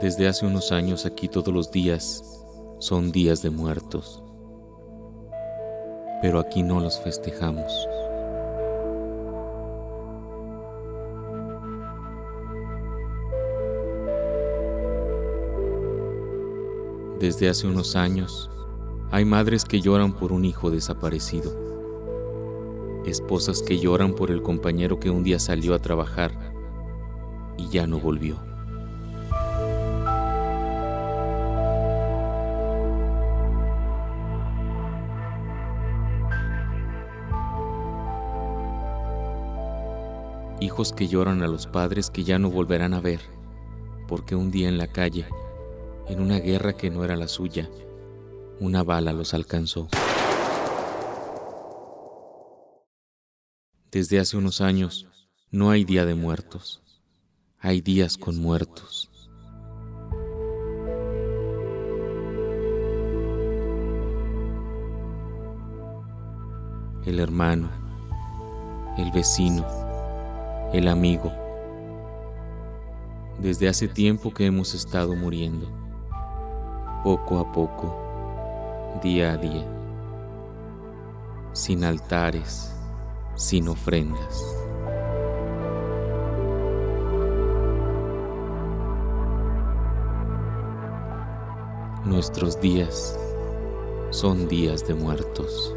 Desde hace unos años aquí todos los días son días de muertos, pero aquí no los festejamos. Desde hace unos años hay madres que lloran por un hijo desaparecido, esposas que lloran por el compañero que un día salió a trabajar y ya no volvió. Hijos que lloran a los padres que ya no volverán a ver, porque un día en la calle, en una guerra que no era la suya, una bala los alcanzó. Desde hace unos años no hay día de muertos, hay días con muertos. El hermano, el vecino, el amigo. Desde hace tiempo que hemos estado muriendo, poco a poco día a día, sin altares, sin ofrendas. Nuestros días son días de muertos.